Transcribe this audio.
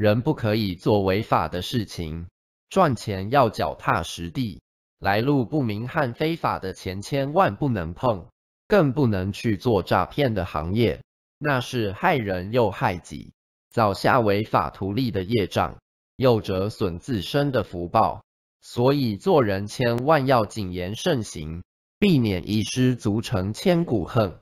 人不可以做违法的事情。赚钱要脚踏实地。来路不明和非法的钱千万不能碰。更不能去做诈骗的行业。那是害人又害己。造下违法图利的业障。又折损自身的福报。所以做人千万要谨言慎行避免一失足成千古恨。